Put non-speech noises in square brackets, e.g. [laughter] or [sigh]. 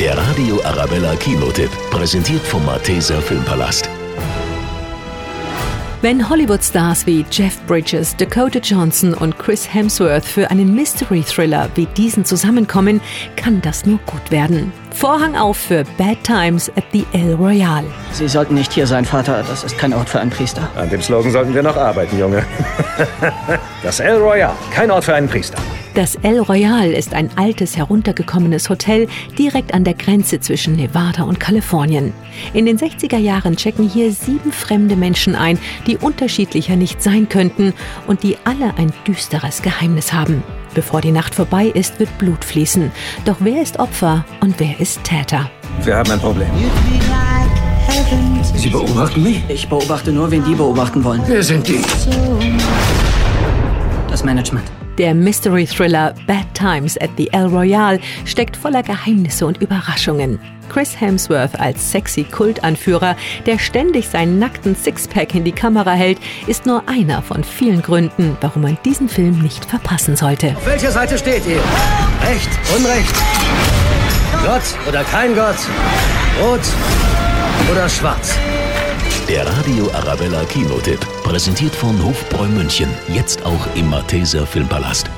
Der Radio Arabella Kinotipp, präsentiert vom Malteser Filmpalast. Wenn Hollywood-Stars wie Jeff Bridges, Dakota Johnson und Chris Hemsworth für einen Mystery-Thriller wie diesen zusammenkommen, kann das nur gut werden. Vorhang auf für Bad Times at the El Royale. Sie sollten nicht hier sein, Vater. Das ist kein Ort für einen Priester. An dem Slogan sollten wir noch arbeiten, Junge. [laughs] Das El Royale, kein Ort für einen Priester. Das El Royale ist ein altes, heruntergekommenes Hotel direkt an der Grenze zwischen Nevada und Kalifornien. In den 60er Jahren checken hier sieben fremde Menschen ein, die unterschiedlicher nicht sein könnten und die alle ein düsteres Geheimnis haben. Bevor die Nacht vorbei ist, wird Blut fließen. Doch wer ist Opfer und wer ist Täter? Wir haben ein Problem. Sie beobachten mich? Ich beobachte nur, wen die beobachten wollen. Wer sind die? Das Management. Der Mystery-Thriller Bad Times at the El Royale steckt voller Geheimnisse und Überraschungen. Chris Hemsworth als sexy Kultanführer, der ständig seinen nackten Sixpack in die Kamera hält, ist nur einer von vielen Gründen, warum man diesen Film nicht verpassen sollte. Auf welcher Seite steht ihr? Recht, Unrecht? Gott oder kein Gott? Rot oder schwarz? Radio Arabella Kinotipp, präsentiert von Hofbräu München, jetzt auch im Malteser Filmpalast.